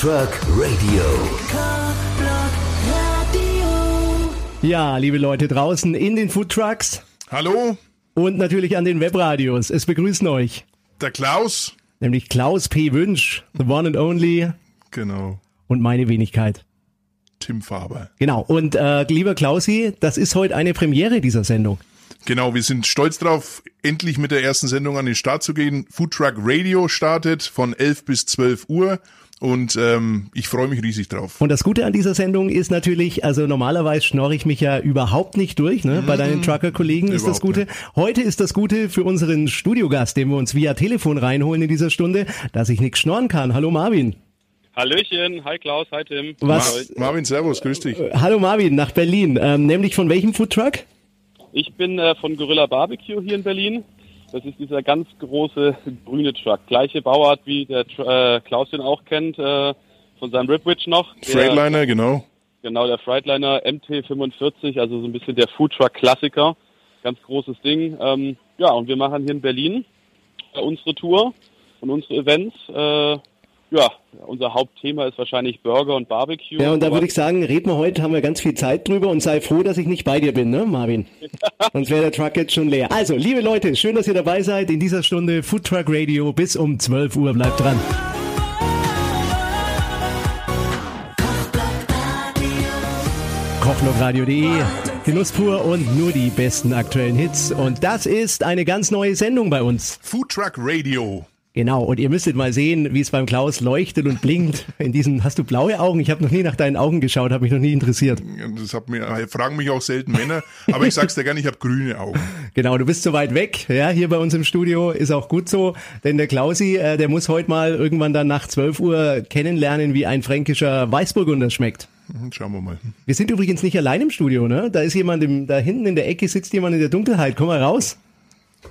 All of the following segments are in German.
Truck Radio. Ja, liebe Leute draußen in den Food Trucks Hallo, und natürlich an den Webradios. Es begrüßen euch der Klaus. nämlich Klaus P. Wünsch, the one and only Genau, und meine Wenigkeit. Tim Faber. Genau. Und äh, lieber Klausi, das ist heute eine Premiere dieser Sendung. Genau, wir sind stolz drauf, endlich mit der ersten Sendung an den Start zu gehen. Food Truck Radio startet von 11 bis 12 Uhr und ähm, ich freue mich riesig drauf. Und das Gute an dieser Sendung ist natürlich, also normalerweise schnorre ich mich ja überhaupt nicht durch, ne? Bei deinen Trucker-Kollegen ist das Gute. Heute ist das Gute für unseren Studiogast, den wir uns via Telefon reinholen in dieser Stunde, dass ich nichts schnorren kann. Hallo Marvin. Hallöchen, hi Klaus, hi Tim. Was? Mar Marvin, Servus, grüß dich. Hallo Marvin, nach Berlin. Ähm, nämlich von welchem Foodtruck? Ich bin äh, von Gorilla Barbecue hier in Berlin. Das ist dieser ganz große grüne Truck. Gleiche Bauart wie der äh, Klaus den auch kennt, äh, von seinem Ripwitch noch. Der, Freightliner, genau. Genau, der Freightliner MT45, also so ein bisschen der Foodtruck Klassiker. Ganz großes Ding. Ähm, ja, und wir machen hier in Berlin äh, unsere Tour und unsere Events. Äh, ja, unser Hauptthema ist wahrscheinlich Burger und Barbecue. Ja, und da würde ich sagen, reden wir heute, haben wir ganz viel Zeit drüber und sei froh, dass ich nicht bei dir bin, ne, Marvin? Sonst wäre der Truck jetzt schon leer. Also, liebe Leute, schön, dass ihr dabei seid in dieser Stunde Food Truck Radio bis um 12 Uhr. Bleibt dran. Kochlokradio.de, Genuss pur und nur die besten aktuellen Hits. Und das ist eine ganz neue Sendung bei uns. Food Truck Radio. Genau, und ihr müsstet mal sehen, wie es beim Klaus leuchtet und blinkt. In diesen, hast du blaue Augen? Ich habe noch nie nach deinen Augen geschaut, habe mich noch nie interessiert. Das hat mir, fragen mich auch selten Männer, aber ich sag's dir gerne, ich habe grüne Augen. Genau, du bist so weit weg, ja, hier bei uns im Studio ist auch gut so, denn der Klausi, äh, der muss heute mal irgendwann dann nach 12 Uhr kennenlernen, wie ein fränkischer Weißburgunder schmeckt. Hm, Schauen wir mal. Wir sind übrigens nicht allein im Studio, ne? Da ist jemand im, da hinten in der Ecke sitzt jemand in der Dunkelheit. Komm mal raus.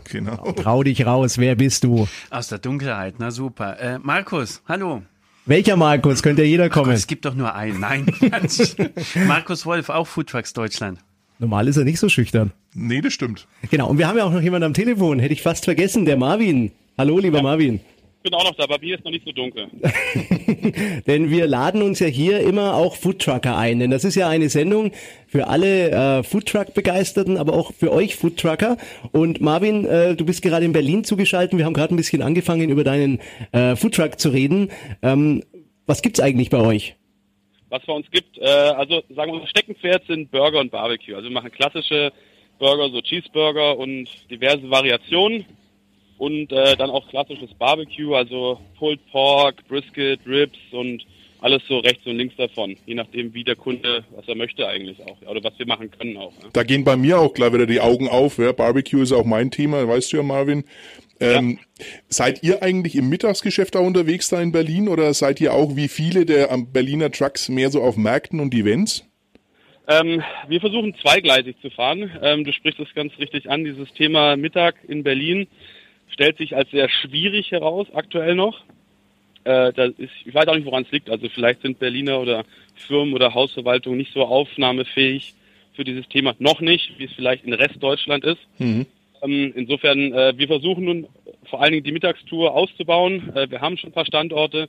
Genau. Trau dich raus, wer bist du? Aus der Dunkelheit, na super. Äh, Markus, hallo. Welcher Markus? Könnte ja jeder kommen. Es gibt doch nur einen. Nein, Quatsch. Markus Wolf, auch Foodtrucks Deutschland. Normal ist er nicht so schüchtern. Nee, das stimmt. Genau, und wir haben ja auch noch jemanden am Telefon, hätte ich fast vergessen, der Marvin. Hallo, lieber Marvin. Ich bin auch noch da, aber mir ist noch nicht so dunkel. Denn wir laden uns ja hier immer auch Foodtrucker ein. Denn das ist ja eine Sendung für alle äh, Foodtruck-Begeisterten, aber auch für euch Foodtrucker. Und Marvin, äh, du bist gerade in Berlin zugeschaltet. Wir haben gerade ein bisschen angefangen, über deinen äh, Foodtruck zu reden. Ähm, was gibt's eigentlich bei euch? was bei uns gibt. Äh, also sagen wir, unser Steckenpferd sind Burger und Barbecue. Also wir machen klassische Burger, so Cheeseburger und diverse Variationen. Und äh, dann auch klassisches Barbecue, also Pulled Pork, Brisket, Ribs und alles so rechts und links davon. Je nachdem, wie der Kunde, was er möchte eigentlich auch. Oder was wir machen können auch. Ja. Da gehen bei mir auch gleich wieder die Augen auf. Ja. Barbecue ist auch mein Thema, weißt du ja, Marvin. Ähm, Seid ihr eigentlich im Mittagsgeschäft da unterwegs da in Berlin oder seid ihr auch wie viele der am Berliner Trucks mehr so auf Märkten und Events? Ähm, wir versuchen zweigleisig zu fahren. Ähm, du sprichst es ganz richtig an. Dieses Thema Mittag in Berlin stellt sich als sehr schwierig heraus, aktuell noch. Äh, da ist, ich weiß auch nicht, woran es liegt. Also vielleicht sind Berliner oder Firmen oder Hausverwaltungen nicht so aufnahmefähig für dieses Thema. Noch nicht, wie es vielleicht in Restdeutschland ist. Ähm, insofern, äh, wir versuchen nun vor allen Dingen die Mittagstour auszubauen. Äh, wir haben schon ein paar Standorte,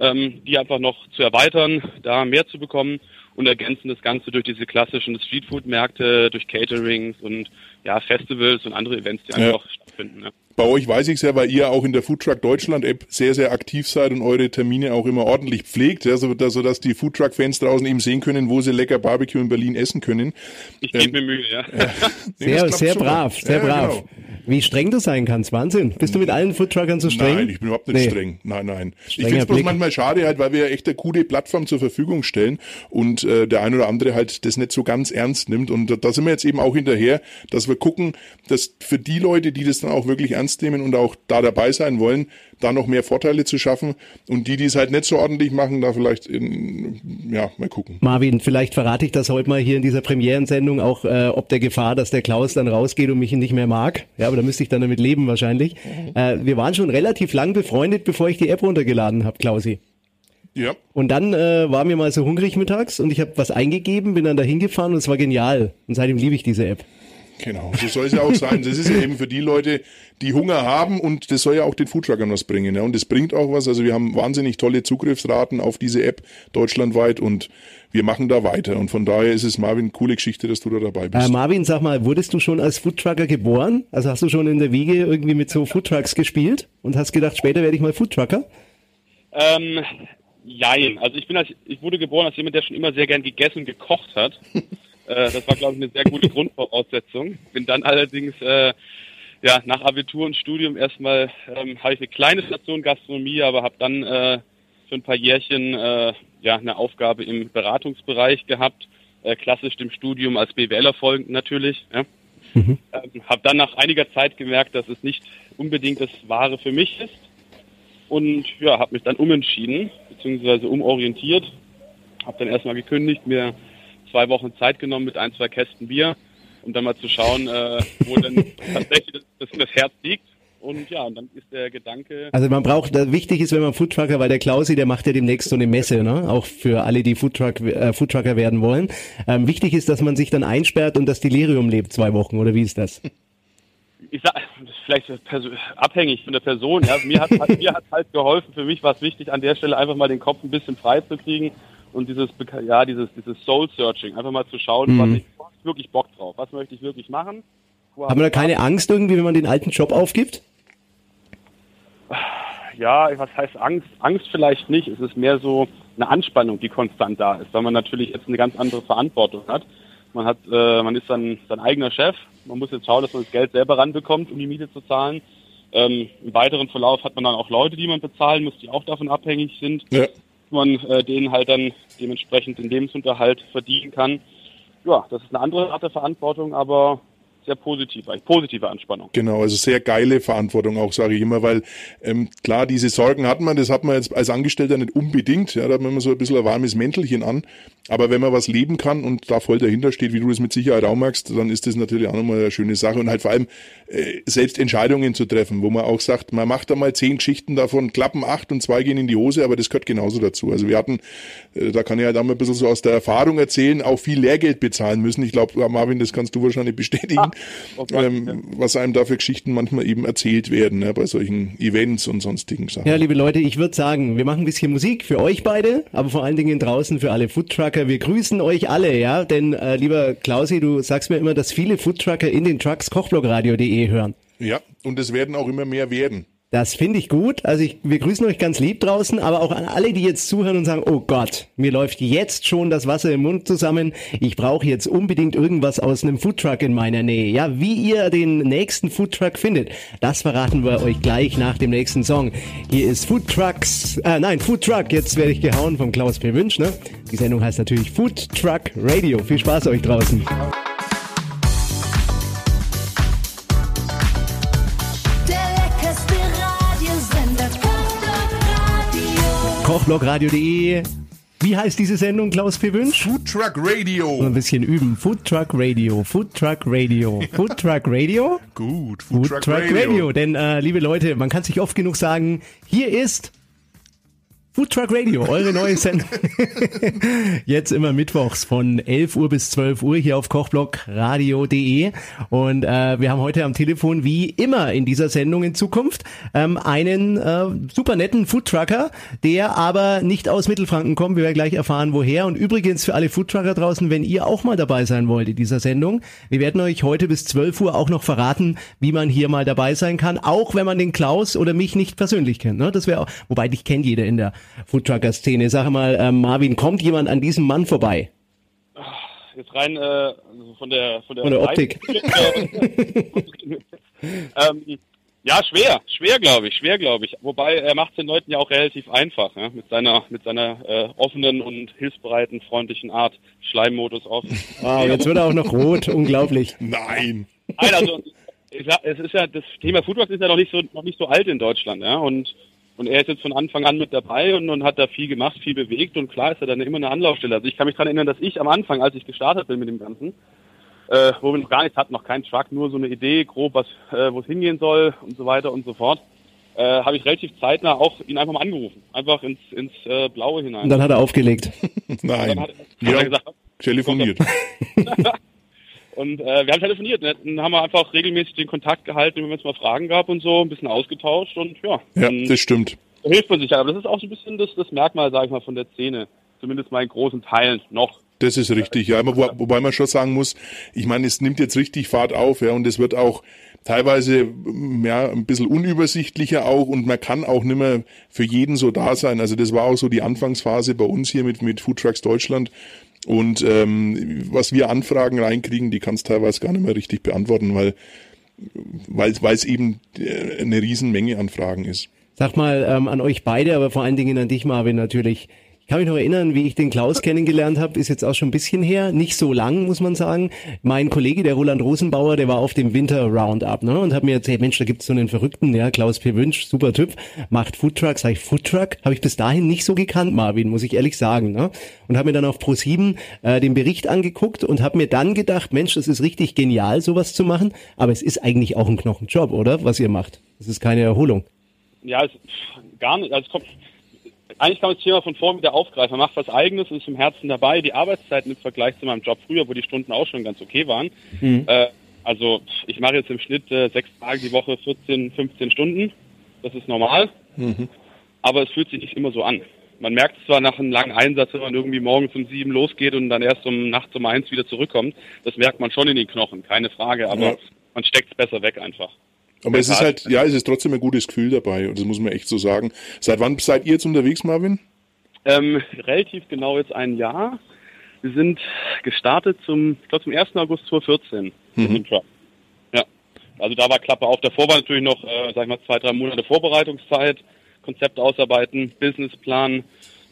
ähm, die einfach noch zu erweitern, da mehr zu bekommen und ergänzen das Ganze durch diese klassischen Streetfood-Märkte, durch Caterings und ja, Festivals und andere Events, die Ja. einfach stattfinden. Ja. Bei euch weiß ich es ja, weil ihr auch in der Foodtruck Deutschland App sehr, sehr aktiv seid und eure Termine auch immer ordentlich pflegt, ja, so, dass, sodass die Foodtruck-Fans draußen eben sehen können, wo sie lecker Barbecue in Berlin essen können. Ich Ähm, gebe mir Mühe, ja. Nee, das Sehr, sehr brav, sehr Ja, brav. genau. Wie streng du sein kannst, Wahnsinn. Bist du mit allen Foodtruckern so streng? Nein, ich bin überhaupt nicht Nee. streng. Nein, nein. ich Strenger finde es bloß manchmal schade, halt, weil wir ja echt eine coole Plattform zur Verfügung stellen und äh, der ein oder andere halt das nicht so ganz ernst nimmt. Und da- da sind wir jetzt eben auch hinterher, dass wir gucken, dass für die Leute, die das dann auch wirklich ernst nehmen und auch da dabei sein wollen, da noch mehr Vorteile zu schaffen. Und die, die es halt nicht so ordentlich machen, da vielleicht in, ja, mal gucken. Marvin, vielleicht verrate ich das heute mal hier in dieser Premierensendung, auch äh, ob der Gefahr, dass der Klaus dann rausgeht und mich nicht mehr mag. Ja, aber da müsste ich dann damit leben wahrscheinlich. Äh, wir waren schon relativ lang befreundet, bevor ich die App runtergeladen habe, Klausi. Ja. Und dann äh, war mir mal so hungrig mittags und ich habe was eingegeben, bin dann da hingefahren und es war genial. Und seitdem liebe ich diese App. Genau, so soll es ja auch sein. Das ist ja eben für die Leute, die Hunger haben und das soll ja auch den Foodtruckern was bringen. Ja. Und das bringt auch was. Also wir haben wahnsinnig tolle Zugriffsraten auf diese App deutschlandweit und wir machen da weiter. Und von daher ist es Marvin, coole Geschichte, dass du da dabei bist. Äh, Marvin, sag mal, wurdest du schon als Foodtrucker geboren? Also hast du schon in der Wiege irgendwie mit so Foodtrucks gespielt und hast gedacht, später werde ich mal Foodtrucker? Ähm, jein. Also ich bin als, ich wurde geboren als jemand, der schon immer sehr gern gegessen und gekocht hat. Äh, das war, glaube ich, eine sehr gute Grundvoraussetzung. Bin dann allerdings äh, ja, nach Abitur und Studium erstmal ähm, habe ich eine kleine Station Gastronomie, aber habe dann äh, für ein paar Jährchen äh, ja eine Aufgabe im Beratungsbereich gehabt, äh, klassisch dem Studium als BWLer folgend natürlich. Ja. Mhm. Ähm, habe dann nach einiger Zeit gemerkt, dass es nicht unbedingt das Wahre für mich ist und ja, habe mich dann umentschieden beziehungsweise umorientiert. Habe dann erstmal gekündigt, mir zwei Wochen Zeit genommen mit ein, zwei Kästen Bier, um dann mal zu schauen, äh, wo denn tatsächlich das, das, Herz liegt. Und ja, und dann ist der Gedanke. Also man braucht, wichtig ist, wenn man Foodtrucker, weil der Klausi, der macht ja demnächst so eine Messe, ne? Auch für alle, die Foodtruck, äh, Foodtrucker werden wollen. Ähm, wichtig ist, dass man sich dann einsperrt und das Delirium lebt zwei Wochen, oder wie ist das? Ich sag, vielleicht abhängig von der Person. Ja. Mir hat mir hat halt geholfen. Für mich war es wichtig, an der Stelle einfach mal den Kopf ein bisschen frei zu kriegen und dieses, ja, dieses, dieses Soul-Searching, einfach mal zu schauen, mhm. was ich wirklich Bock drauf, was möchte ich wirklich machen. Haben wir da keine Angst irgendwie, wenn man den alten Job aufgibt? Ja, was heißt Angst? Angst vielleicht nicht. Es ist mehr so eine Anspannung, die konstant da ist, weil man natürlich jetzt eine ganz andere Verantwortung hat. Man hat, äh, man ist dann sein eigener Chef. Man muss jetzt schauen, dass man das Geld selber ranbekommt, um die Miete zu zahlen. Ähm, Im weiteren Verlauf hat man dann auch Leute, die man bezahlen muss, die auch davon abhängig sind. Ja man äh, denen halt dann dementsprechend den Lebensunterhalt verdienen kann. Ja, das ist eine andere Art der Verantwortung, aber sehr positiv, eigentlich positive Anspannung. Genau, also sehr geile Verantwortung auch, sage ich immer, weil ähm, klar, diese Sorgen hat man, das hat man jetzt als Angestellter nicht unbedingt, ja, da hat man immer so ein bisschen ein warmes Mäntelchen an, aber wenn man was leben kann und da voll dahinter steht, wie du es mit Sicherheit auch magst, dann ist das natürlich auch nochmal eine schöne Sache und halt vor allem äh, selbst Entscheidungen zu treffen, wo man auch sagt, man macht da mal zehn Geschichten davon, klappen acht und zwei gehen in die Hose, aber das gehört genauso dazu. Also wir hatten, äh, da kann ich halt auch mal ein bisschen so aus der Erfahrung erzählen, auch viel Lehrgeld bezahlen müssen. Ich glaube, Marvin, das kannst du wahrscheinlich bestätigen. Okay, ähm, was einem da für Geschichten manchmal eben erzählt werden, ne, bei solchen Events und sonstigen Sachen. Ja, liebe Leute, ich würde sagen, wir machen ein bisschen Musik für euch beide, aber vor allen Dingen draußen für alle Foodtrucker. Wir grüßen euch alle, ja, denn äh, lieber Klausi, du sagst mir immer, dass viele Foodtrucker in den Trucks kochblogradio.de hören. Ja, und es werden auch immer mehr werden. Das finde ich gut. Also ich, wir grüßen euch ganz lieb draußen, aber auch an alle, die jetzt zuhören und sagen, oh Gott, mir läuft jetzt schon das Wasser im Mund zusammen. Ich brauche jetzt unbedingt irgendwas aus einem Foodtruck in meiner Nähe. Ja, wie ihr den nächsten Foodtruck findet, das verraten wir euch gleich nach dem nächsten Song. Hier ist Foodtrucks, äh, nein, Foodtruck. Jetzt werde ich gehauen vom Klaus P. Wünsch, ne? Die Sendung heißt natürlich Foodtruck Radio. Viel Spaß euch draußen. kochblogradio.de. Wie heißt diese Sendung, Klaus P. Wünsch? Food Truck Radio. Ein bisschen üben. Food Truck Radio. Food Truck Radio. Food Truck Radio? Gut. Food, Food Truck, Truck Radio. Radio. Denn, äh, liebe Leute, man kann sich oft genug sagen, hier ist Food Truck Radio, eure neue Sendung. Jetzt immer mittwochs von 11 Uhr bis 12 Uhr hier auf kochblockradio.de. Und äh, wir haben heute am Telefon, wie immer in dieser Sendung in Zukunft, ähm, einen äh, super netten Foodtrucker, der aber nicht aus Mittelfranken kommt. Wir werden gleich erfahren, woher. Und übrigens für alle Foodtrucker draußen, wenn ihr auch mal dabei sein wollt in dieser Sendung, wir werden euch heute bis 12 Uhr auch noch verraten, wie man hier mal dabei sein kann, auch wenn man den Klaus oder mich nicht persönlich kennt. Ne? Das wäre, wobei dich kennt jeder in der Foodtrucker-Szene. Sag mal, äh, Marvin, kommt jemand an diesem Mann vorbei? Jetzt rein äh, von der von der, von der Optik. ähm, ja, schwer, schwer glaube ich, schwer glaube ich. Wobei er macht es den Leuten ja auch relativ einfach, ja? mit seiner mit seiner äh, offenen und hilfsbereiten, freundlichen Art, Schleimmodus offen. Wow, jetzt wird er auch noch rot, unglaublich. Nein. Nein, also es ist ja das Thema Foodtrucks ist ja noch nicht so noch nicht so alt in Deutschland, ja und und er ist jetzt von Anfang an mit dabei und, und hat da viel gemacht, viel bewegt und klar ist er dann immer eine Anlaufstelle. Also ich kann mich daran erinnern, dass ich am Anfang, als ich gestartet bin mit dem Ganzen, äh, wo wir noch gar nichts hatten, noch keinen Truck, nur so eine Idee, grob, was, äh, wo es hingehen soll und so weiter und so fort, äh, habe ich relativ zeitnah auch ihn einfach mal angerufen. Einfach ins, ins äh, Blaue hinein. Und dann hat er aufgelegt. Nein. Dann hat, hat ja, er gesagt, telefoniert. und äh, wir haben telefoniert, ne? dann haben wir einfach regelmäßig den Kontakt gehalten, wenn es mal Fragen gab und so, ein bisschen ausgetauscht und ja. Ja, das stimmt. Da hilft man sich ja. Aber das ist auch so ein bisschen das, das Merkmal, sag ich mal, von der Szene. Zumindest mal in großen Teilen noch. Das ist richtig, ja. Wo, wobei man schon sagen muss, ich meine, es nimmt jetzt richtig Fahrt auf, ja, und es wird auch teilweise ja, ein bisschen unübersichtlicher auch und man kann auch nicht mehr für jeden so da sein. Also das war auch so die Anfangsphase bei uns hier mit, mit Food Trucks Deutschland. Und ähm, was wir Anfragen reinkriegen, die kannst teilweise gar nicht mehr richtig beantworten, weil weil es eben äh, eine Riesenmenge an Fragen ist. Sag mal ähm, an euch beide, aber vor allen Dingen an dich, Marvin, natürlich. Ich kann mich noch erinnern, wie ich den Klaus kennengelernt habe, ist jetzt auch schon ein bisschen her, nicht so lang, muss man sagen. Mein Kollege, der Roland Rosenbauer, der war auf dem Winter Roundup, ne, und hat mir erzählt, Mensch, da gibt's so einen Verrückten, ja, Klaus P. Wünsch, super Typ, macht Foodtruck, sag ich, Foodtruck, habe ich bis dahin nicht so gekannt, Marvin, muss ich ehrlich sagen, ne, und habe mir dann auf Pro7 äh, den Bericht angeguckt und habe mir dann gedacht, Mensch, das ist richtig genial, sowas zu machen, aber es ist eigentlich auch ein Knochenjob, oder, was ihr macht. Das ist keine Erholung. Ja, es, gar nicht, also es kommt, eigentlich kann man das Thema von vorn wieder aufgreifen. Man macht was Eigenes und ist im Herzen dabei. Die Arbeitszeiten im Vergleich zu meinem Job früher, wo die Stunden auch schon ganz okay waren. Mhm. Äh, also ich mache jetzt im Schnitt äh, sechs Tage die Woche 14, 15 Stunden. Das ist normal. Mhm. Aber es fühlt sich nicht immer so an. Man merkt zwar nach einem langen Einsatz, wenn man irgendwie morgens um sieben losgeht und dann erst um nachts um eins wieder zurückkommt. Das merkt man schon in den Knochen, keine Frage. Aber ja. man steckt es besser weg einfach. Aber es ist halt, ja, es ist trotzdem ein gutes Gefühl dabei und das muss man echt so sagen. Seit wann seid ihr jetzt unterwegs, Marvin? Ähm, relativ genau jetzt ein Jahr. Wir sind gestartet zum, ich glaube zum 1. August 2014 mhm. Ja, also da war Klappe auf. Davor war natürlich noch, äh, sag ich mal, zwei, drei Monate Vorbereitungszeit, Konzept ausarbeiten, Businessplan,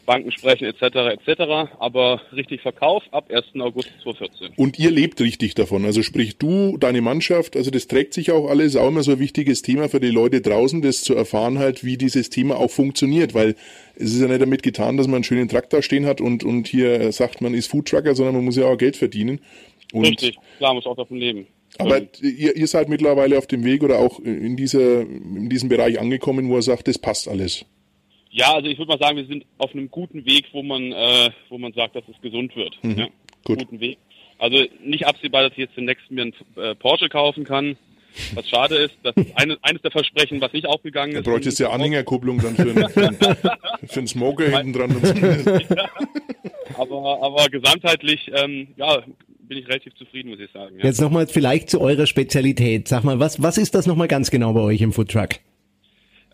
Banken sprechen etc. etc. Aber richtig Verkauf ab 1. August 2014. Und ihr lebt richtig davon. Also sprich du, deine Mannschaft, also das trägt sich auch alles, auch immer so ein wichtiges Thema für die Leute draußen, das zu erfahren halt, wie dieses Thema auch funktioniert, weil es ist ja nicht damit getan, dass man einen schönen Traktor stehen hat und, und hier sagt, man ist Foodtrucker, sondern man muss ja auch Geld verdienen. Und richtig, klar, muss auch davon leben. Aber ihr, ihr seid mittlerweile auf dem Weg oder auch in, dieser, in diesem Bereich angekommen, wo er sagt, das passt alles. Ja, also ich würde mal sagen, wir sind auf einem guten Weg, wo man, äh, wo man sagt, dass es gesund wird. Mhm. Ja, Gut. Guten Weg. Also nicht absehbar, dass ich jetzt demnächst mir einen äh, Porsche kaufen kann. Was schade ist, das ist eine, eines der Versprechen, was nicht aufgegangen ist. Du bräuchtest ja Anhängerkupplung dann für einen, für einen Smoker hinten dran. Ja. aber, aber gesamtheitlich, ähm, ja, bin ich relativ zufrieden, muss ich sagen. Ja. Jetzt nochmal vielleicht zu eurer Spezialität. Sag mal, was, was ist das nochmal ganz genau bei euch im Foodtruck?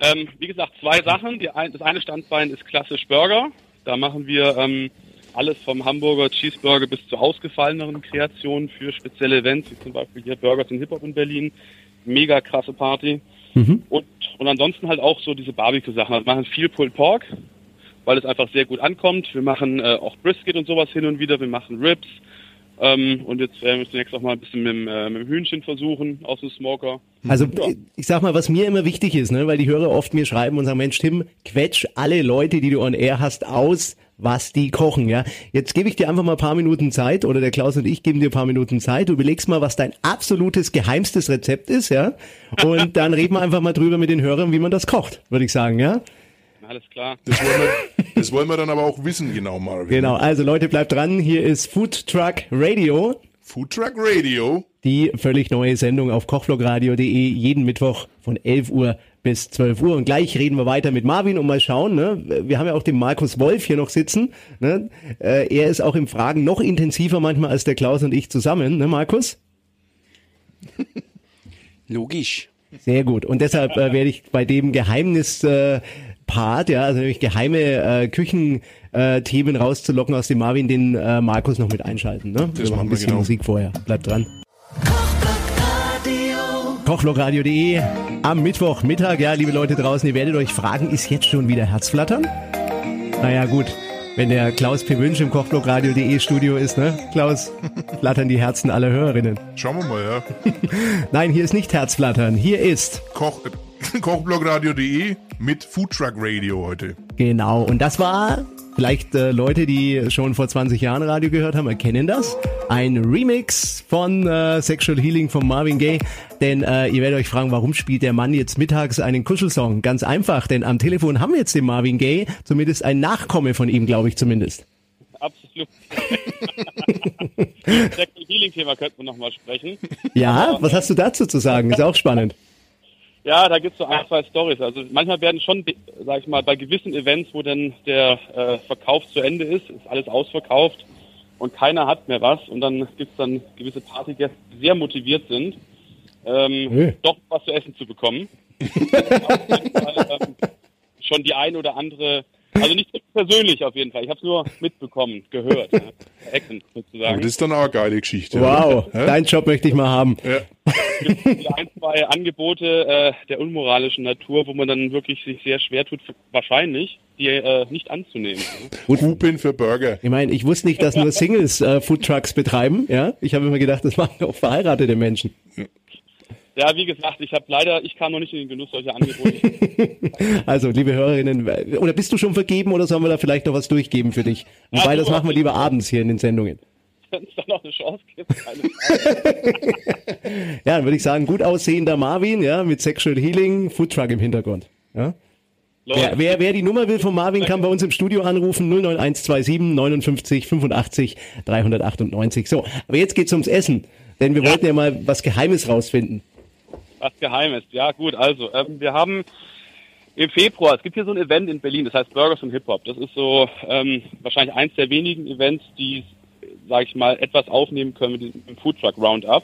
Ähm, wie gesagt, zwei Sachen. Die das eine Standbein ist klassisch Burger. Da machen wir ähm, alles vom Hamburger Cheeseburger bis zu ausgefalleneren Kreationen für spezielle Events, wie zum Beispiel hier Burgers in Hip-Hop in Berlin. Mega krasse Party. Mhm. Und, und ansonsten halt auch so diese Barbecue-Sachen. Also wir machen viel Pulled Pork, weil es einfach sehr gut ankommt. Wir machen äh, auch Brisket und sowas hin und wieder. Wir machen Ribs. Ähm, und jetzt werden wir zunächst auch mal ein bisschen mit, äh, mit dem Hühnchen versuchen aus dem Smoker. Also ja. ich sag mal, was mir immer wichtig ist, ne, weil die Hörer oft mir schreiben und sagen, Mensch Tim, quetsch alle Leute, die du on air hast, aus, was die kochen, ja. Jetzt gebe ich dir einfach mal ein paar Minuten Zeit oder der Klaus und ich geben dir ein paar Minuten Zeit. Du überlegst mal, was dein absolutes geheimstes Rezept ist, ja. Und dann reden wir einfach mal drüber mit den Hörern, wie man das kocht, würde ich sagen, ja. Alles klar. Das wollen, wir, das wollen wir dann aber auch wissen, genau, Marvin. Genau, also Leute, bleibt dran. Hier ist Food Truck Radio. Food Truck Radio. Die völlig neue Sendung auf kochvlogradio.de jeden Mittwoch von 11 Uhr bis 12 Uhr. Und gleich reden wir weiter mit Marvin und mal schauen. Ne? Wir haben ja auch den Markus Wolf hier noch sitzen. Ne? Äh, er ist auch im Fragen noch intensiver manchmal als der Klaus und ich zusammen, ne Markus? Logisch. Sehr gut. Und deshalb äh, werde ich bei dem Geheimnis äh, Part, ja, also nämlich geheime äh, Küchenthemen äh, rauszulocken aus dem Marvin, den äh, Markus noch mit einschalten. Ne? Das wir machen ein bisschen genau. Musik vorher. Bleibt dran. Kochlokradio.de am Mittwochmittag, ja, liebe Leute draußen, ihr werdet euch fragen, ist jetzt schon wieder Herzflattern? Naja, gut. Wenn der Klaus P. Wünsch im Kochblockradio.de Studio ist, ne? Klaus, flattern die Herzen aller Hörerinnen. Schauen wir mal, ja. Nein, hier ist nicht Herzflattern. Hier ist Koch, Kochblockradio.de mit Foodtruck Radio heute. Genau, und das war vielleicht äh, Leute, die schon vor 20 Jahren Radio gehört haben, erkennen das. Ein Remix von äh, Sexual Healing von Marvin Gaye. Denn äh, ihr werdet euch fragen, warum spielt der Mann jetzt mittags einen Kuschelsong? Ganz einfach, denn am Telefon haben wir jetzt den Marvin Gaye, zumindest ein Nachkomme von ihm, glaube ich zumindest. Absolut. Second Healing-Thema könnten wir nochmal sprechen. Ja, was hast du dazu zu sagen? Ist auch spannend. Ja, da gibt's so ein, zwei Stories. Also manchmal werden schon, sag ich mal, bei gewissen Events, wo dann der äh, Verkauf zu Ende ist, ist alles ausverkauft und keiner hat mehr was und dann gibt's dann gewisse Partygäste, die sehr motiviert sind, ähm, Hey. doch was zu essen zu bekommen. Fall, ähm, schon die ein oder andere, also nicht persönlich auf jeden Fall, ich habe es nur mitbekommen, gehört, ja, Ecken sozusagen. Das ist dann auch eine geile Geschichte. Wow? Hä? deinen Job möchte ich mal haben. Ja. die ein, zwei Angebote äh, der unmoralischen Natur, wo man dann wirklich sich sehr schwer tut, wahrscheinlich, die äh, nicht anzunehmen. Hupen für Burger. Ich meine, ich wusste nicht, dass nur Singles äh, Foodtrucks betreiben. Ja, ich habe immer gedacht, das machen auch verheiratete Menschen. Ja, wie gesagt, ich habe leider, ich kam noch nicht in den Genuss solcher Angebote. Also, liebe Hörerinnen, oder bist du schon vergeben oder sollen wir da vielleicht noch was durchgeben für dich? Wobei, Ja, das machen wir lieber abends hier in den Sendungen. Wenn es da noch eine Chance gibt, keine Frage. Ja, dann würde ich sagen, gut aussehender Marvin, ja, mit Sexual Healing, Foodtruck im Hintergrund. Ja. Wer, wer, wer die Nummer will von Marvin, kann bei uns im Studio anrufen, 09127 59 85 398. So, aber jetzt geht's ums Essen, denn wir wollten ja mal was Geheimes rausfinden. Was Geheimes. Ja, gut, also, ähm, wir haben im Februar, es gibt hier so ein Event in Berlin, das heißt Burgers und Hip-Hop. Das ist so ähm, wahrscheinlich eins der wenigen Events, die, sage ich mal, etwas aufnehmen können mit dem Foodtruck Roundup,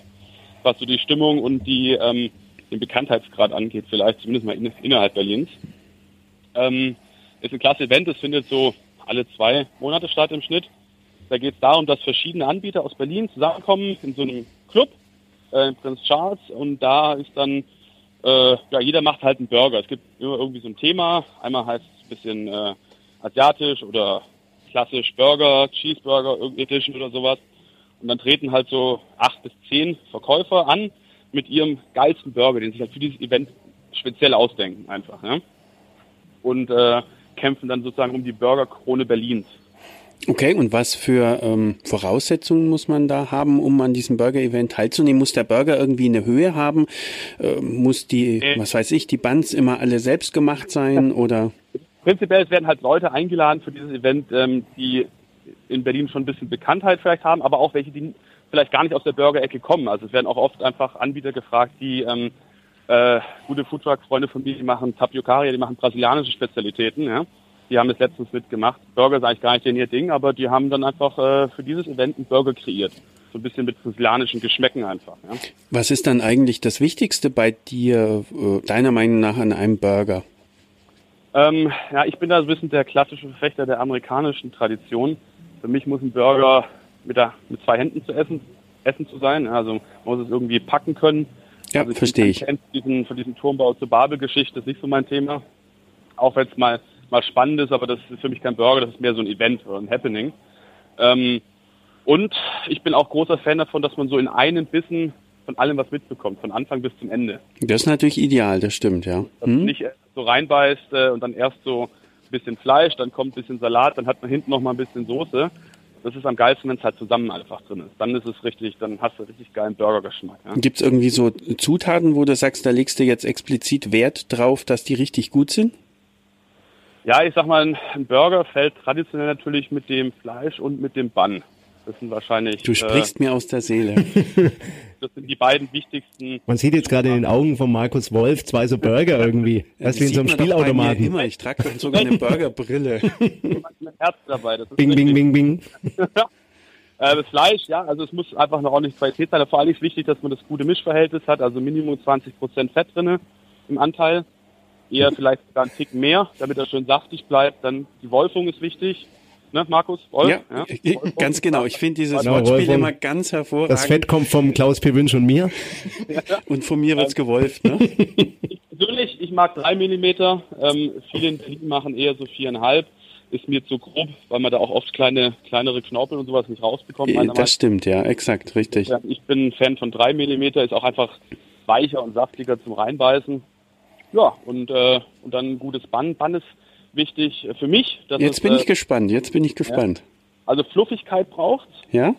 was so die Stimmung und die ähm, den Bekanntheitsgrad angeht, vielleicht zumindest mal in, innerhalb Berlins. Ähm, ist ein klasse Event, es findet so alle zwei Monate statt im Schnitt. Da geht es darum, dass verschiedene Anbieter aus Berlin zusammenkommen in so einem Club äh, in Prinz Charles und da ist dann, äh, ja, jeder macht halt einen Burger. Es gibt immer irgendwie so ein Thema. Einmal heißt es ein bisschen äh, asiatisch oder klassisch Burger, Cheeseburger Edition oder sowas. Und dann treten halt so acht bis zehn Verkäufer an mit ihrem geilsten Burger, den sie halt für dieses Event speziell ausdenken einfach. Ja? Und äh, kämpfen dann sozusagen um die Burgerkrone Berlins. Okay, und was für ähm, Voraussetzungen muss man da haben, um an diesem Burger-Event teilzunehmen? Muss der Burger irgendwie eine Höhe haben? Äh, muss die, was weiß ich, die Buns immer alle selbst gemacht sein oder? Prinzipiell werden halt Leute eingeladen für dieses Event, ähm, die in Berlin schon ein bisschen Bekanntheit vielleicht haben, aber auch welche, die vielleicht gar nicht aus der Burger-Ecke kommen. Also es werden auch oft einfach Anbieter gefragt, die ähm, äh, gute Foodtruck-Freunde von mir, die machen Tapiocaria, die machen brasilianische Spezialitäten, ja. Die haben es letztens mitgemacht. Burger ist eigentlich gar nicht ihr Ding, aber die haben dann einfach äh, für dieses Event einen Burger kreiert. So ein bisschen mit brasilianischen Geschmäcken einfach, ja. Was ist dann eigentlich das Wichtigste bei dir, äh, deiner Meinung nach, an einem Burger? Ähm, ja, ich bin da so ein bisschen der klassische Verfechter der amerikanischen Tradition. Für mich muss ein Burger mit, der, mit zwei Händen zu essen, essen zu sein. Also man muss es irgendwie packen können. Ja, also verstehe ich. von diesem, von diesem Turmbau zur Babel-Geschichte, ist nicht so mein Thema. Auch wenn es mal, mal spannend ist, aber das ist für mich kein Burger, das ist mehr so ein Event oder ein Happening. Ähm, und ich bin auch großer Fan davon, dass man so in einen Bissen von allem was mitbekommt, von Anfang bis zum Ende. Das ist natürlich ideal, das stimmt, ja. Dass man nicht so reinbeißt äh, und dann erst so ein bisschen Fleisch, dann kommt ein bisschen Salat, dann hat man hinten noch mal ein bisschen Soße. Das ist am geilsten, wenn es halt zusammen einfach drin ist. Dann ist es richtig, dann hast du richtig geilen Burgergeschmack. Ja? Gibt es irgendwie so Zutaten, wo du sagst, da legst du jetzt explizit Wert drauf, dass die richtig gut sind? Ja, ich sag mal, ein Burger fällt traditionell natürlich mit dem Fleisch und mit dem Bun. Das sind wahrscheinlich Du sprichst mir aus der Seele. äh, das sind die beiden wichtigsten. Man sieht jetzt gerade in den Augen von Markus Wolf zwei so Burger irgendwie. Das ist wie in so einem Spielautomaten. Immer. Ich trage doch sogar eine Burgerbrille. mit Herz dabei. Das ist Bing, bing, bing, bing. Äh, das Fleisch, ja, also es muss einfach eine ordentliche Qualität sein. Vor allem ist wichtig, dass man das gute Mischverhältnis hat, also Minimum 20% Fett drinne im Anteil. Eher vielleicht sogar ein Tick mehr, damit er schön saftig bleibt. Dann die Wolfung ist wichtig. Ne, Markus? Wolf? Ja, ganz genau. Ich finde dieses Genau, Wortspiel Wolfgang. immer ganz hervorragend. Das Fett kommt vom Klaus P. Wünsch und mir. Und von mir wird's gewolft, ne? Persönlich, ich mag drei Millimeter. Ähm, viele in Berlin machen eher so viereinhalb. Ist mir zu grob, weil man da auch oft kleine, kleinere Knorpel und sowas nicht rausbekommt. Meinung Das stimmt, ja, exakt, richtig. Ja, ich bin ein Fan von drei Millimeter, ist auch einfach weicher und saftiger zum Reinbeißen. Ja, und, äh, und dann ein gutes Bann. Bann ist wichtig für mich. Jetzt es, bin äh, ich gespannt, jetzt bin ich gespannt. Also Fluffigkeit braucht Ja?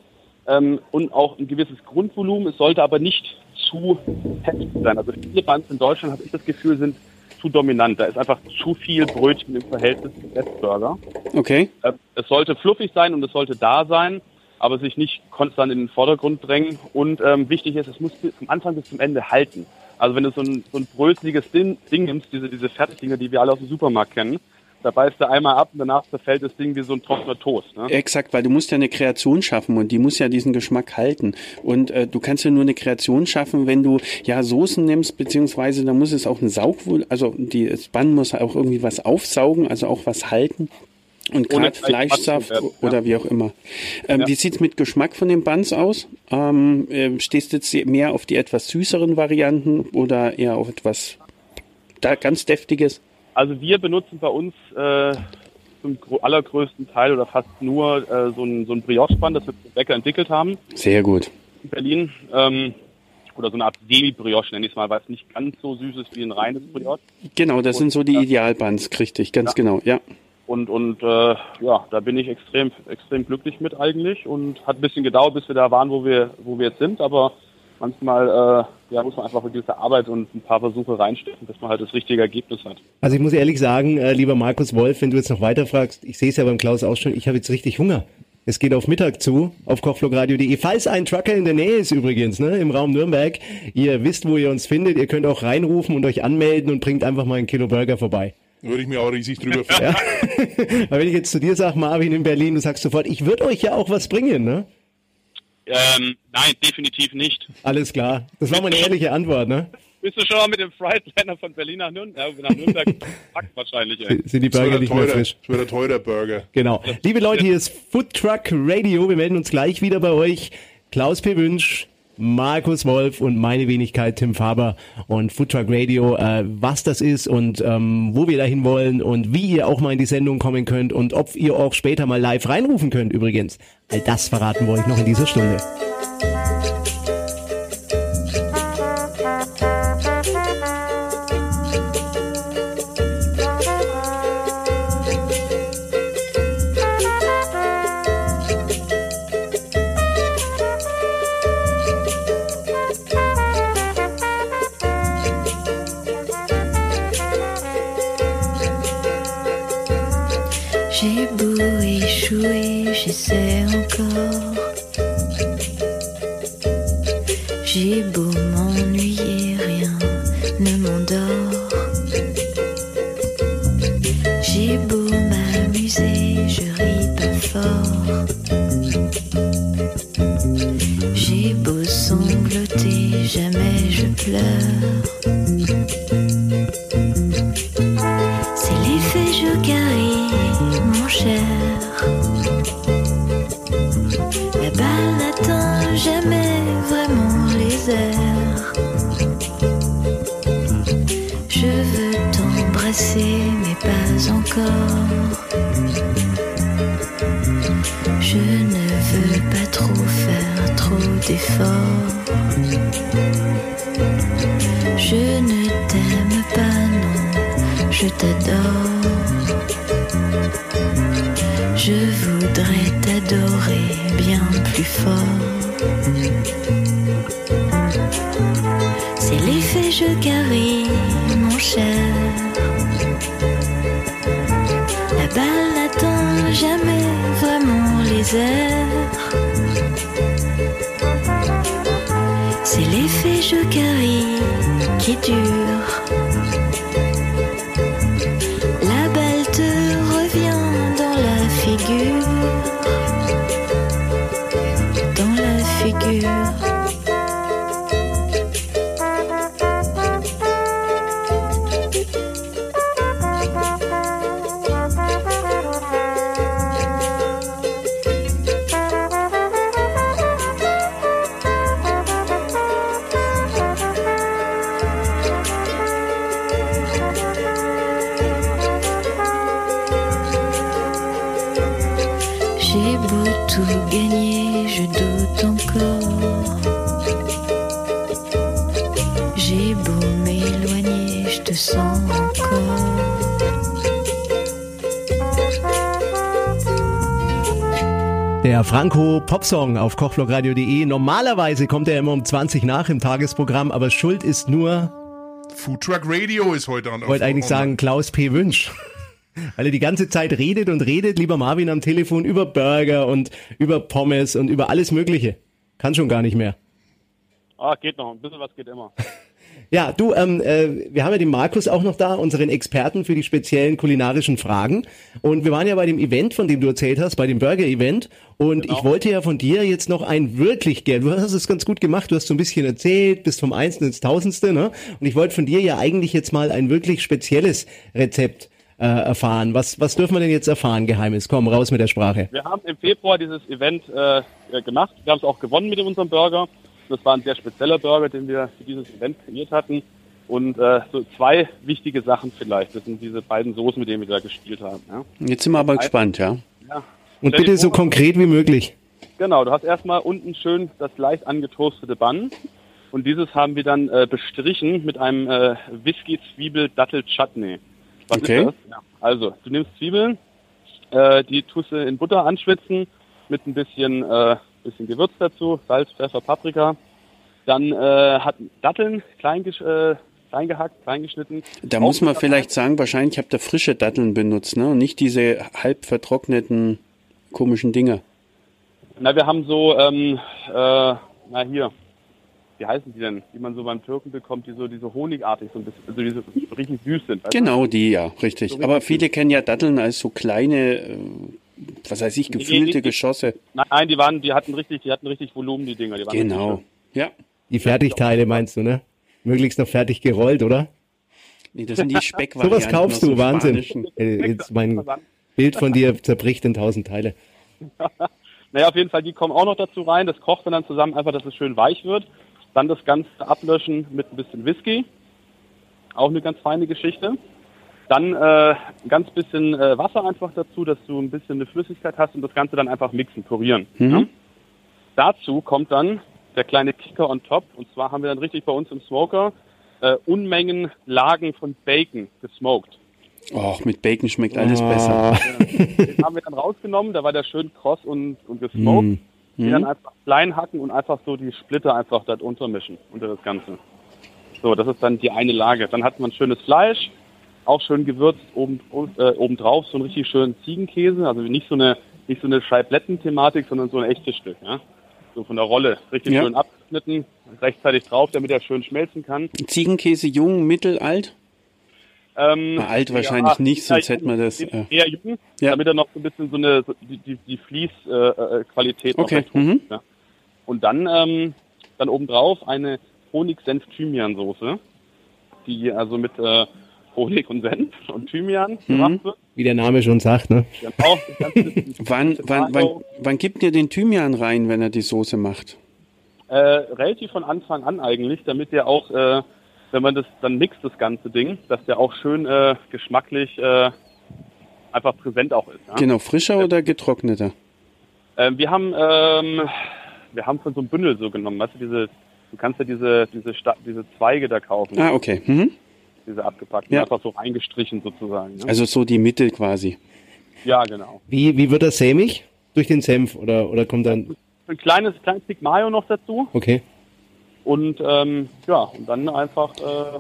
ähm, und auch ein gewisses Grundvolumen. Es sollte aber nicht zu heftig sein. Also viele Bands in Deutschland, habe ich das Gefühl, sind zu dominant. Da ist einfach zu viel Brötchen im Verhältnis zum Restburger. Okay. Äh, Es sollte fluffig sein und es sollte da sein. aber sich nicht konstant in den Vordergrund drängen. Und ähm, wichtig ist, es muss vom Anfang bis zum Ende halten. Also wenn du so ein, so ein bröseliges Ding, Ding nimmst, diese, diese Fertigdinger, die wir alle aus dem Supermarkt kennen, da beißt er einmal ab und danach zerfällt das Ding wie so ein trockener Toast. Ne? Exakt, weil du musst ja eine Kreation schaffen und die muss ja diesen Geschmack halten. Und äh, du kannst ja nur eine Kreation schaffen, wenn du ja Soßen nimmst, beziehungsweise da muss es auch ein Saugwohl, also die, das Bann muss auch irgendwie was aufsaugen, also auch was halten. Und gerade Fleischsaft werden, oder ja. wie auch immer. Ähm, ja. Wie sieht's mit Geschmack von den Buns aus? Ähm, äh, stehst du jetzt mehr auf die etwas süßeren Varianten oder eher auf etwas da ganz deftiges? Also wir benutzen bei uns äh, zum allergrößten Teil oder fast nur äh, so ein, so ein Brioche-Band, das wir zum Bäcker entwickelt haben. Sehr gut. In Berlin. Ähm, oder so eine Art Semi-Brioche, nenne ich es mal, weil es nicht ganz so süß ist wie ein reines Brioche. Genau, das und, sind so die Idealbands, richtig, ganz ja. genau, ja. Und, und äh, ja, da bin ich extrem, extrem glücklich mit eigentlich und hat ein bisschen gedauert, bis wir da waren, wo wir, wo wir jetzt sind, aber manchmal äh, ja, muss man einfach eine gewisse Arbeit und ein paar Versuche reinstecken, dass man halt das richtige Ergebnis hat. Also ich muss ehrlich sagen, äh, lieber Markus Wolf, wenn du jetzt noch weiter fragst, ich sehe es ja beim Klaus auch schon, ich habe jetzt richtig Hunger. Es geht auf Mittag zu, auf kochvlogradio.de. Falls ein Trucker in der Nähe ist übrigens, ne, im Raum Nürnberg, ihr wisst, wo ihr uns findet, ihr könnt auch reinrufen und euch anmelden und bringt einfach mal ein Kilo Burger vorbei. Würde ich mir auch riesig drüber freuen. Ja. Aber wenn ich jetzt zu dir sage, Marvin in Berlin, du sagst sofort, ich würde euch ja auch was bringen, ne? Ähm, nein, definitiv nicht. Alles klar. Das war meine ehrliche Antwort, ne? Bist du schon mal mit dem Frightliner von Berlin nach, Nürn äh, nach Nürnberg gepackt wahrscheinlich, ey. Sind die Burger nicht teurer, mehr frisch? Das wird ein teurer Burger. Genau. Liebe Leute, hier ist Food Truck Radio. Wir melden uns gleich wieder bei euch. Klaus P. Wünsch, Markus Wolf und meine Wenigkeit Tim Faber und Foodtruck Radio, äh, was das ist und ähm, wo wir dahin wollen und wie ihr auch mal in die Sendung kommen könnt und ob ihr auch später mal live reinrufen könnt übrigens. All das verraten wir euch noch in dieser Stunde. digo. Franco Popsong auf kochvlogradio.de. Normalerweise kommt er immer um 20 nach im Tagesprogramm, aber Schuld ist nur Food Truck Radio ist heute an. Wollte eigentlich sagen Klaus P. Wünsch. Weil er die ganze Zeit redet und redet, lieber Marvin am Telefon, über Burger und über Pommes und über alles Mögliche. Kann schon gar nicht mehr. Ah, geht noch. Ein bisschen was geht immer. Ja, du, ähm, äh, wir haben ja den Markus auch noch da, unseren Experten für die speziellen kulinarischen Fragen. Und wir waren ja bei dem Event, von dem du erzählt hast, bei dem Burger-Event. Und Genau. ich wollte ja von dir jetzt noch ein wirklich, gern- du hast es ganz gut gemacht, du hast so ein bisschen erzählt, bis vom Einzelnen ins Tausendste, ne? Und ich wollte von dir ja eigentlich jetzt mal ein wirklich spezielles Rezept äh, erfahren. Was, was dürfen wir denn jetzt erfahren, Geheimes? Komm, raus mit der Sprache. Wir haben im Februar dieses Event äh, gemacht. Wir haben es auch gewonnen mit unserem Burger. Das war ein sehr spezieller Burger, den wir für dieses Event kreiert hatten. Und äh, so zwei wichtige Sachen vielleicht. Das sind diese beiden Soßen, mit denen wir da gespielt haben. Ja. Jetzt sind wir aber gespannt, ja. Ja. Und bitte so konkret wie möglich. Genau, du hast erstmal unten schön das leicht angetoastete Bun. Und dieses haben wir dann äh, bestrichen mit einem äh, Whisky-Zwiebel-Dattel-Chutney. Was Okay. ist das? Ja. Also, du nimmst Zwiebeln, äh, die tust du in Butter anschwitzen mit ein bisschen, äh, bisschen Gewürz dazu, Salz, Pfeffer, Paprika. Dann äh, hat Datteln klein, äh, klein gehackt, klein geschnitten. Da muss man vielleicht sagen, wahrscheinlich habt ihr frische Datteln benutzt, ne? Und nicht diese halb vertrockneten komischen Dinger. Na, wir haben so, ähm, äh, na hier, wie heißen die denn, die man so beim Türken bekommt, die so, die so honigartig so ein bisschen, also die so richtig süß sind. weißt du? Genau, die, ja, richtig. So Aber richtig viele kennen ja Datteln als so kleine, äh, was weiß ich, gefüllte nee. Geschosse. Nein, die waren, die hatten richtig, die hatten richtig Volumen, die Dinger. Die waren Genau. Ja. Die Fertigteile meinst du, ne? Möglichst noch fertig gerollt, oder? Nee, das sind die Speckvarianten. Sowas kaufst du, Wahnsinn. Äh, Jetzt mein Bild von dir zerbricht in tausend Teile. Naja, auf jeden Fall, die kommen auch noch dazu rein. Das kocht dann, dann zusammen einfach, dass es schön weich wird. Dann das Ganze ablöschen mit ein bisschen Whisky. Auch eine ganz feine Geschichte. Dann äh, ein ganz bisschen äh, Wasser einfach dazu, dass du ein bisschen eine Flüssigkeit hast und das Ganze dann einfach mixen, purieren. Ja? Dazu kommt dann der kleine Kicker on top. Und zwar haben wir dann richtig bei uns im Smoker äh, Unmengen Lagen von Bacon gesmoked. Och, mit Bacon schmeckt alles Ah. besser. Den haben wir dann rausgenommen, da war der schön kross und, und gesmoked. Mm. Die dann einfach klein hacken und einfach so die Splitter einfach da drunter mischen, unter das Ganze. So, das ist dann die eine Lage. Dann hat man schönes Fleisch, auch schön gewürzt oben, äh, oben drauf, so einen richtig schönen Ziegenkäse, also nicht so eine, nicht so eine Scheibletten-Thematik, sondern so ein echtes Stück, ja. So von der Rolle, richtig Ja. schön abgeschnitten, rechtzeitig drauf, damit er schön schmelzen kann. Ziegenkäse jung, mittel, alt? Ähm, Na, alt wahrscheinlich nicht, sonst ja, hätten wir das, Eher, äh, eher jung, Ja. damit er noch so ein bisschen so eine, so die, die, die Fließqualität äh, Qualität noch Okay, hoch mhm. ja. Und dann, ähm, dann obendrauf eine Honig-Senf-Thymian-Soße, die also mit äh, Honig und Senf und Thymian Mhm. gemacht wird. Wie der Name schon sagt, ne? Genau, Wann, wann, wann, wann gibt ihr den Thymian rein, wenn er die Soße macht? Äh, relativ von Anfang an eigentlich, damit der auch, äh, wenn man das dann mixt, das ganze Ding, dass der auch schön äh, geschmacklich äh, einfach präsent auch ist. Ja? Genau, frischer oder getrockneter? Ähm, wir haben ähm, wir haben von so einem Bündel so genommen, weißt du, diese, du kannst ja diese diese Sta diese Zweige da kaufen, Ah, okay. Mhm. Diese abgepackten, Ja. einfach so reingestrichen sozusagen. Ne? Also so die Mitte quasi. ja, genau. Wie, wie wird das sämig? Durch den Senf oder, oder kommt dann, Ein kleines kleines Stück Mayo noch dazu okay. und ähm, ja und dann einfach äh,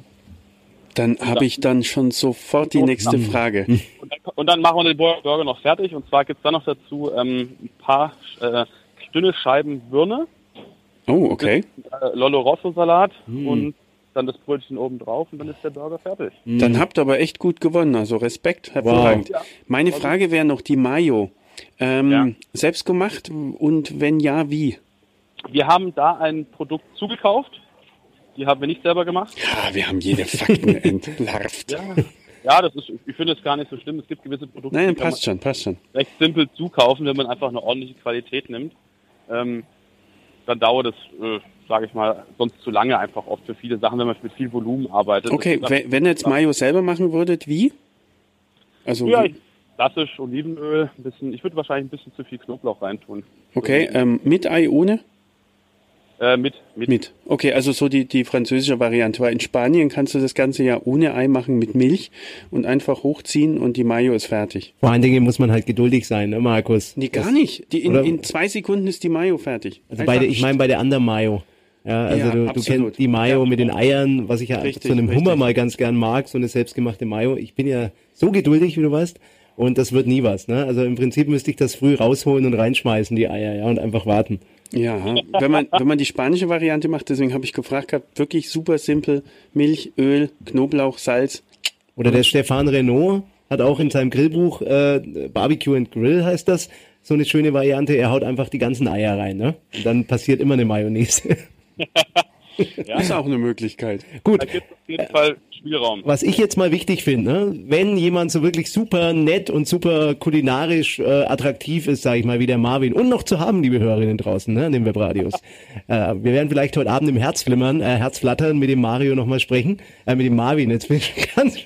Dann habe ich dann schon sofort die nächste Frage. Und dann, und dann machen wir den Burger noch fertig. Und zwar gibt's dann noch dazu ähm, ein paar äh, dünne Scheiben Birne, Oh, okay. äh, Lollo Rosso Salat und dann das Brötchen oben drauf und dann ist der Burger fertig. Dann habt ihr aber echt gut gewonnen. Also Respekt, hervorragend. Ja. Meine Frage wäre noch die Mayo. Ähm, Ja. Selbst gemacht und wenn ja, wie? Wir haben da ein Produkt zugekauft. Die haben wir nicht selber gemacht. Ah, wir haben jede Fakten entlarvt. Ja, ja das ist, ich finde es gar nicht so schlimm. Es gibt gewisse Produkte, Nein, die kann passt schon, passt schon. recht simpel zukaufen, wenn man einfach eine ordentliche Qualität nimmt. Ähm, dann dauert es, äh, sage ich mal, sonst zu lange einfach oft für viele Sachen, wenn man mit viel Volumen arbeitet. Okay, Das- wenn, wenn ihr jetzt Mayo selber machen würdet, wie? Also, Ja, wie- ich, klassisch Olivenöl, ein bisschen, ich würde wahrscheinlich ein bisschen zu viel Knoblauch reintun. okay, ähm, mit Ei, ohne? Äh, mit, mit, Mit. Okay, also so die, die französische Variante. Weil in Spanien kannst du das Ganze ja ohne Ei machen mit Milch und einfach hochziehen und die Mayo ist fertig. Vor allen Dingen muss man halt geduldig sein, ne, Markus? Nee, gar nicht. Die, in, in zwei Sekunden ist die Mayo fertig. Also bei der, ich meine bei der anderen Mayo. Ja, also Ja, du, du kennst die Mayo mit den Eiern, was ich ja Richtig, zu einem richtig. Hummer mal ganz gern mag, so eine selbstgemachte Mayo. Ich bin ja so geduldig, wie du weißt. Und das wird nie was, ne? Also im Prinzip müsste ich das früh rausholen und reinschmeißen, die Eier, ja, und einfach warten. Ja, wenn man, wenn man die spanische Variante macht, deswegen habe ich gefragt gehabt, wirklich super simpel. Milch, Öl, Knoblauch, Salz. Oder der Stefan Renault hat auch in seinem Grillbuch, äh, Barbecue and Grill heißt das, so eine schöne Variante. Er haut einfach die ganzen Eier rein, ne? Und dann passiert immer eine Mayonnaise. Das ist auch eine Möglichkeit. Gut, Da gibt es auf jeden Fall Spielraum. was ich jetzt mal wichtig finde, ne? wenn jemand so wirklich super nett und super kulinarisch äh, attraktiv ist, sage ich mal, wie der Marvin, und noch zu haben, liebe Hörerinnen draußen, ne, an den Webradios. äh, wir werden vielleicht heute Abend im Herzflimmern, äh, Herzflattern mit dem Mario nochmal sprechen, äh, mit dem Marvin, jetzt bin ich schon ganz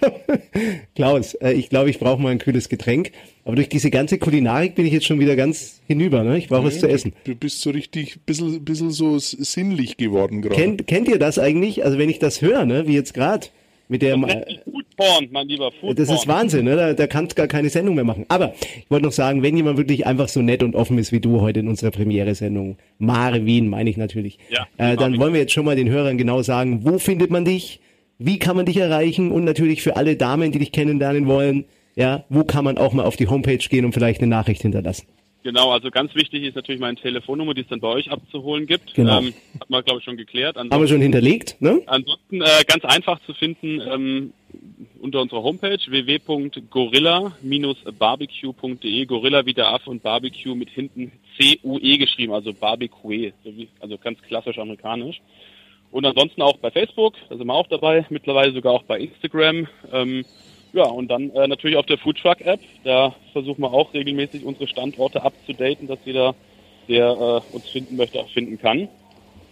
Klaus, äh, ich glaube, ich brauche mal ein kühles Getränk, aber durch diese ganze Kulinarik bin ich jetzt schon wieder ganz hinüber, ne? ich brauche was zu essen. Du bist so richtig, bisschen, bisschen so sinnlich geworden gerade. Kennt, kennt ihr das eigentlich? Also wenn ich das höre, ne, wie jetzt gerade mit der... äh, Food Porn, mein lieber Food Das ist Wahnsinn, ne? da, da kannst gar keine Sendung mehr machen. Aber ich wollte noch sagen, wenn jemand wirklich einfach so nett und offen ist wie du heute in unserer Premiere-Sendung, Marvin meine ich natürlich, Ja, äh, dann wollen wir jetzt schon mal den Hörern genau sagen, wo findet man dich, wie kann man dich erreichen und natürlich für alle Damen, die dich kennenlernen wollen, ja, wo kann man auch mal auf die Homepage gehen und vielleicht eine Nachricht hinterlassen. Genau, also ganz wichtig ist natürlich meine Telefonnummer, die es dann bei euch abzuholen gibt. Genau. Ähm, hat man, glaube ich, schon geklärt. Haben wir schon hinterlegt, ne? Ansonsten äh, ganz einfach zu finden ähm, unter unserer Homepage www.gorilla-barbecue.de. Gorilla wie der Affe und Barbecue mit hinten C-U-E geschrieben, also Barbecue, also ganz klassisch amerikanisch. Und ansonsten auch bei Facebook, da sind wir auch dabei, mittlerweile sogar auch bei Instagram. Ähm, ja, und dann äh, natürlich auf der Foodtruck App. Da versuchen wir auch regelmäßig unsere Standorte abzudaten, dass jeder, der äh, uns finden möchte, auch finden kann.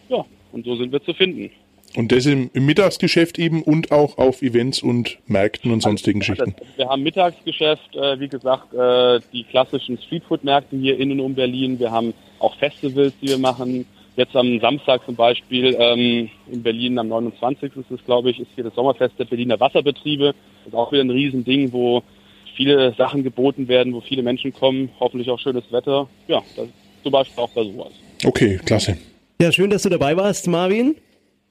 Ja, und so sind wir zu finden. Und das im, im Mittagsgeschäft eben und auch auf Events und Märkten und sonstigen Geschichten. Also, wir haben Mittagsgeschäft, äh, wie gesagt, äh, die klassischen Streetfood-Märkte hier in und um Berlin. Wir haben auch Festivals, die wir machen. Jetzt am Samstag zum Beispiel ähm, in Berlin am 29. ist es, glaube ich, ist hier das Sommerfest der Berliner Wasserbetriebe. Das ist auch wieder ein Riesending, wo viele Sachen geboten werden, wo viele Menschen kommen, hoffentlich auch schönes Wetter. Ja, das ist zum Beispiel auch bei sowas. Okay, klasse. Ja, schön, dass du dabei warst, Marvin.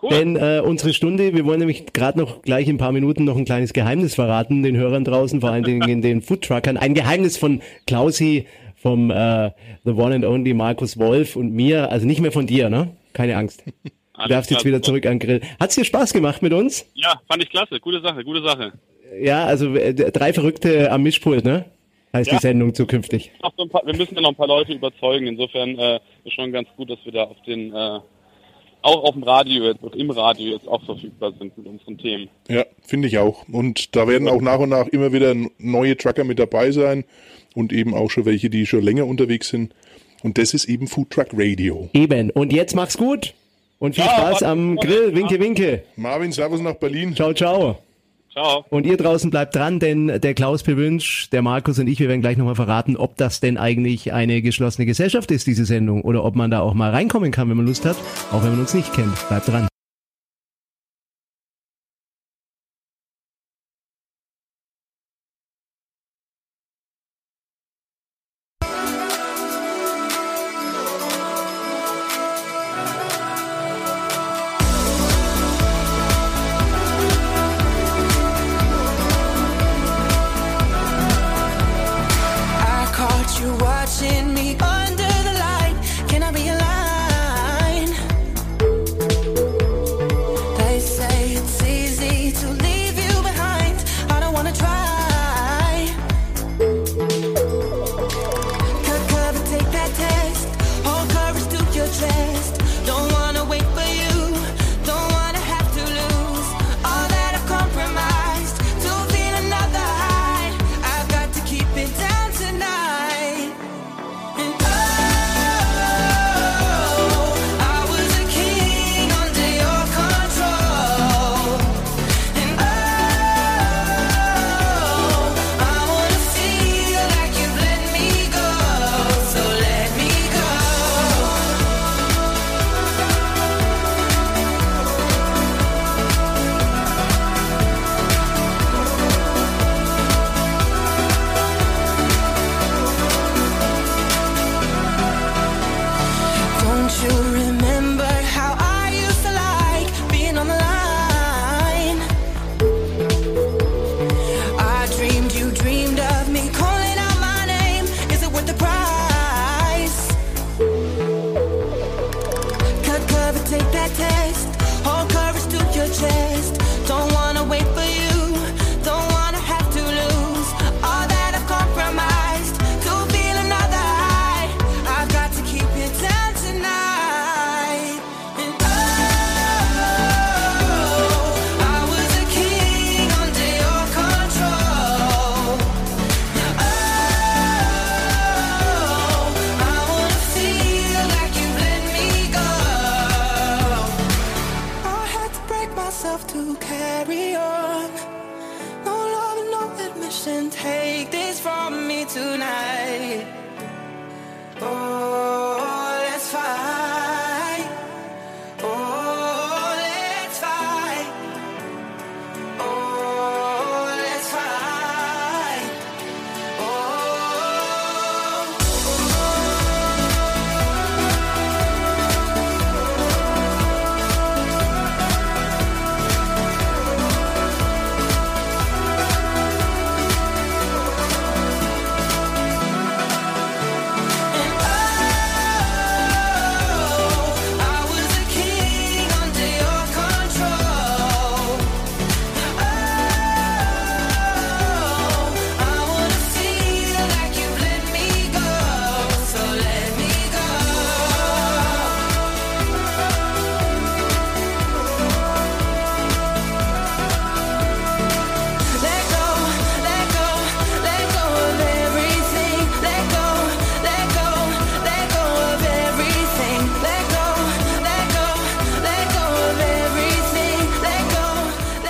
Cool. Denn äh, unsere Stunde, wir wollen nämlich gerade noch gleich in ein paar Minuten noch ein kleines Geheimnis verraten, den Hörern draußen, vor allen Dingen den Foodtruckern. Ein Geheimnis von Klausi, vom äh, The One and Only Markus Wolf und mir, also nicht mehr von dir, ne? Keine Angst. Du darfst jetzt wieder zurück an Grill. Hat's dir Spaß gemacht mit uns? Ja, fand ich klasse. Gute Sache, gute Sache. Ja, also äh, drei Verrückte am Mischpult, ne? Heißt Ja. die Sendung zukünftig. Wir müssen ja noch ein paar Leute überzeugen. Insofern äh, ist schon ganz gut, dass wir da auf den äh, auch auf dem Radio jetzt, auch im Radio jetzt auch verfügbar sind mit unseren Themen. Ja, finde ich auch. Und da werden auch nach und nach immer wieder neue Trucker mit dabei sein und eben auch schon welche, die schon länger unterwegs sind. Und das ist eben Food Truck Radio. Eben. Und jetzt mach's gut und viel Ja, Spaß am. Grill. Winke, winke. Marvin, Servus nach Berlin. Ciao, ciao. Ciao. Und ihr draußen bleibt dran, denn der Klaus Pewünsch, der Markus und ich, wir werden gleich nochmal verraten, ob das denn eigentlich eine geschlossene Gesellschaft ist, diese Sendung, oder ob man da auch mal reinkommen kann, wenn man Lust hat, auch wenn man uns nicht kennt. Bleibt dran.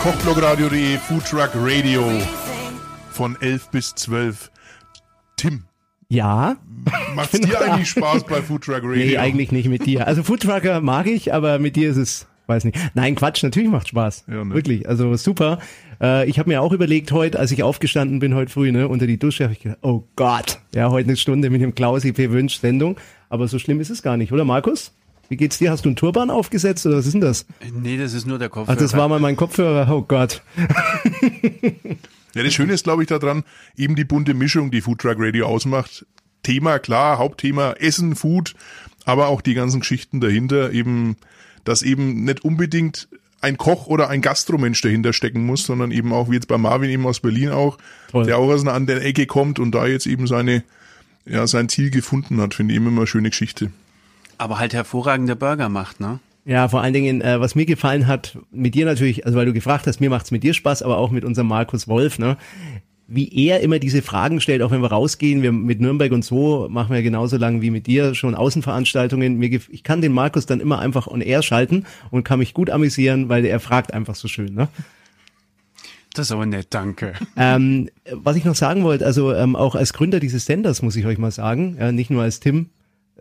Kochblogradio.de Food Truck Radio von 11 bis 12. Tim, Ja, macht's dir eigentlich Spaß bei Food Truck Radio? nee, eigentlich nicht mit dir. Also Foodtrucker mag ich, aber mit dir ist es, weiß nicht. Nein, Quatsch, natürlich macht Spaß. Ja, ne? Wirklich, also super. Äh, ich habe mir auch überlegt heute, als ich aufgestanden bin heute früh, ne, unter die Dusche, habe ich gedacht, oh Gott, ja, heute eine Stunde mit dem Klausi P. Wünsch Sendung. Aber so schlimm ist es gar nicht, oder Markus? Wie geht's dir? Hast du einen Turban aufgesetzt oder was ist denn das? Nee, das ist nur der Ach, Kopfhörer. das war mal mein Kopfhörer. Oh Gott. Ja, das Schöne ist, glaube ich, daran, eben die bunte Mischung, die Food Truck Radio ausmacht. Thema, klar, Hauptthema Essen, Food, aber auch die ganzen Geschichten dahinter, eben, dass eben nicht unbedingt ein Koch oder ein Gastromensch dahinter stecken muss, sondern eben auch, wie jetzt bei Marvin eben aus Berlin auch, Toll. der auch aus einer anderen Ecke kommt und da jetzt eben seine, ja, sein Ziel gefunden hat, finde ich immer eine schöne Geschichte. Aber halt hervorragende Burger macht, ne? Ja, vor allen Dingen, äh, was mir gefallen hat, mit dir natürlich, also weil du gefragt hast, mir macht's mit dir Spaß, aber auch mit unserem Markus Wolf, ne? Wie er immer diese Fragen stellt, auch wenn wir rausgehen, wir mit Nürnberg und so machen wir genauso lang wie mit dir schon Außenveranstaltungen. Mir, ich kann den Markus dann immer einfach on air schalten und kann mich gut amüsieren, weil er fragt einfach so schön, ne? Das ist aber nett, danke. Ähm, was ich noch sagen wollte, also ähm, auch als Gründer dieses Senders muss ich euch mal sagen, ja, nicht nur als Tim,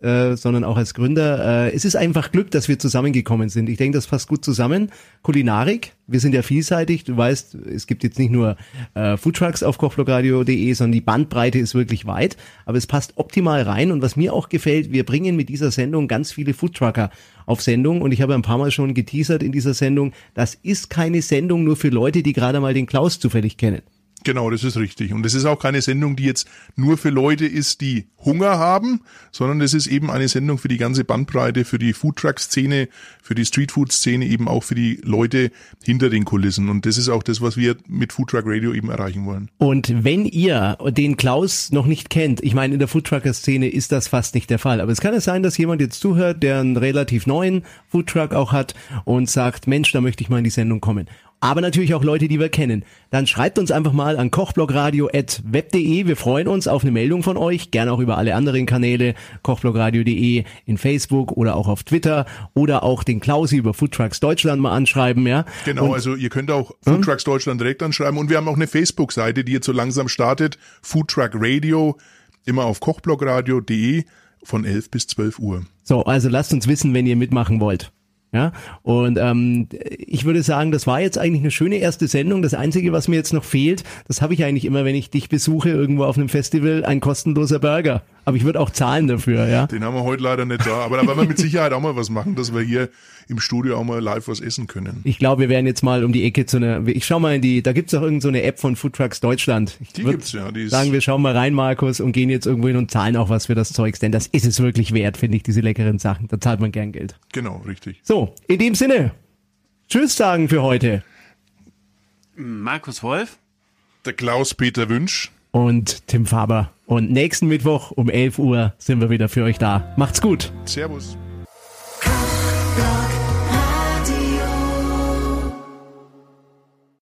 äh, sondern auch als Gründer. Äh, es ist einfach Glück, dass wir zusammengekommen sind. Ich denke, das passt gut zusammen. Kulinarik, wir sind ja vielseitig. Du weißt, es gibt jetzt nicht nur äh, Foodtrucks auf kochblogradio.de, sondern die Bandbreite ist wirklich weit. Aber es passt optimal rein. Und was mir auch gefällt, wir bringen mit dieser Sendung ganz viele Foodtrucker auf Sendung. Und ich habe ein paar Mal schon geteasert in dieser Sendung, das ist keine Sendung nur für Leute, die gerade mal den Klaus zufällig kennen. Genau, das ist richtig. Und das ist auch keine Sendung, die jetzt nur für Leute ist, die Hunger haben, sondern das ist eben eine Sendung für die ganze Bandbreite, für die Foodtruck-Szene, für die Streetfood-Szene, eben auch für die Leute hinter den Kulissen. Und das ist auch das, was wir mit Foodtruck Radio eben erreichen wollen. Und wenn ihr den Klaus noch nicht kennt, ich meine, in der Foodtrucker-Szene ist das fast nicht der Fall, aber es kann es sein, dass jemand jetzt zuhört, der einen relativ neuen Foodtruck auch hat und sagt, Mensch, da möchte ich mal in die Sendung kommen. Aber natürlich auch Leute, die wir kennen. Dann schreibt uns einfach mal an kochblogradio.web.de. Wir freuen uns auf eine Meldung von euch. Gerne auch über alle anderen Kanäle. kochblogradio.de in Facebook oder auch auf Twitter oder auch den Klausi über Foodtrucks Deutschland mal anschreiben, ja. Genau, Und also ihr könnt auch Foodtrucks Deutschland direkt anschreiben. Und wir haben auch eine Facebook-Seite, die jetzt so langsam startet. Foodtruck Radio, immer auf kochblogradio.de von 11 bis 12 Uhr. So, also lasst uns wissen, wenn ihr mitmachen wollt. Ja, und ähm, ich würde sagen, das war jetzt eigentlich eine schöne erste Sendung. Das Einzige, was mir jetzt noch fehlt, das habe ich eigentlich immer, wenn ich dich besuche irgendwo auf einem Festival, ein kostenloser Burger. Aber ich würde auch zahlen dafür, ja. Den haben wir heute leider nicht da. Aber da werden wir mit Sicherheit auch mal was machen, dass wir hier im Studio auch mal live was essen können. Ich glaube, wir werden jetzt mal um die Ecke zu einer, ich schau mal in die, da gibt's auch irgendeine so eine App von Food Trucks Deutschland. Ich Die gibt's ja, die ist- sagen, wir schauen mal rein, Markus, und gehen jetzt irgendwo hin und zahlen auch was für das Zeugs, denn das ist es wirklich wert, finde ich, diese leckeren Sachen. Da zahlt man gern Geld. Genau, richtig. So, in dem Sinne, Tschüss sagen für heute. Markus Wolf? Der Klaus-Peter Wünsch. und Tim Faber. Und nächsten Mittwoch um 11 Uhr sind wir wieder für euch da. Macht's gut. Servus.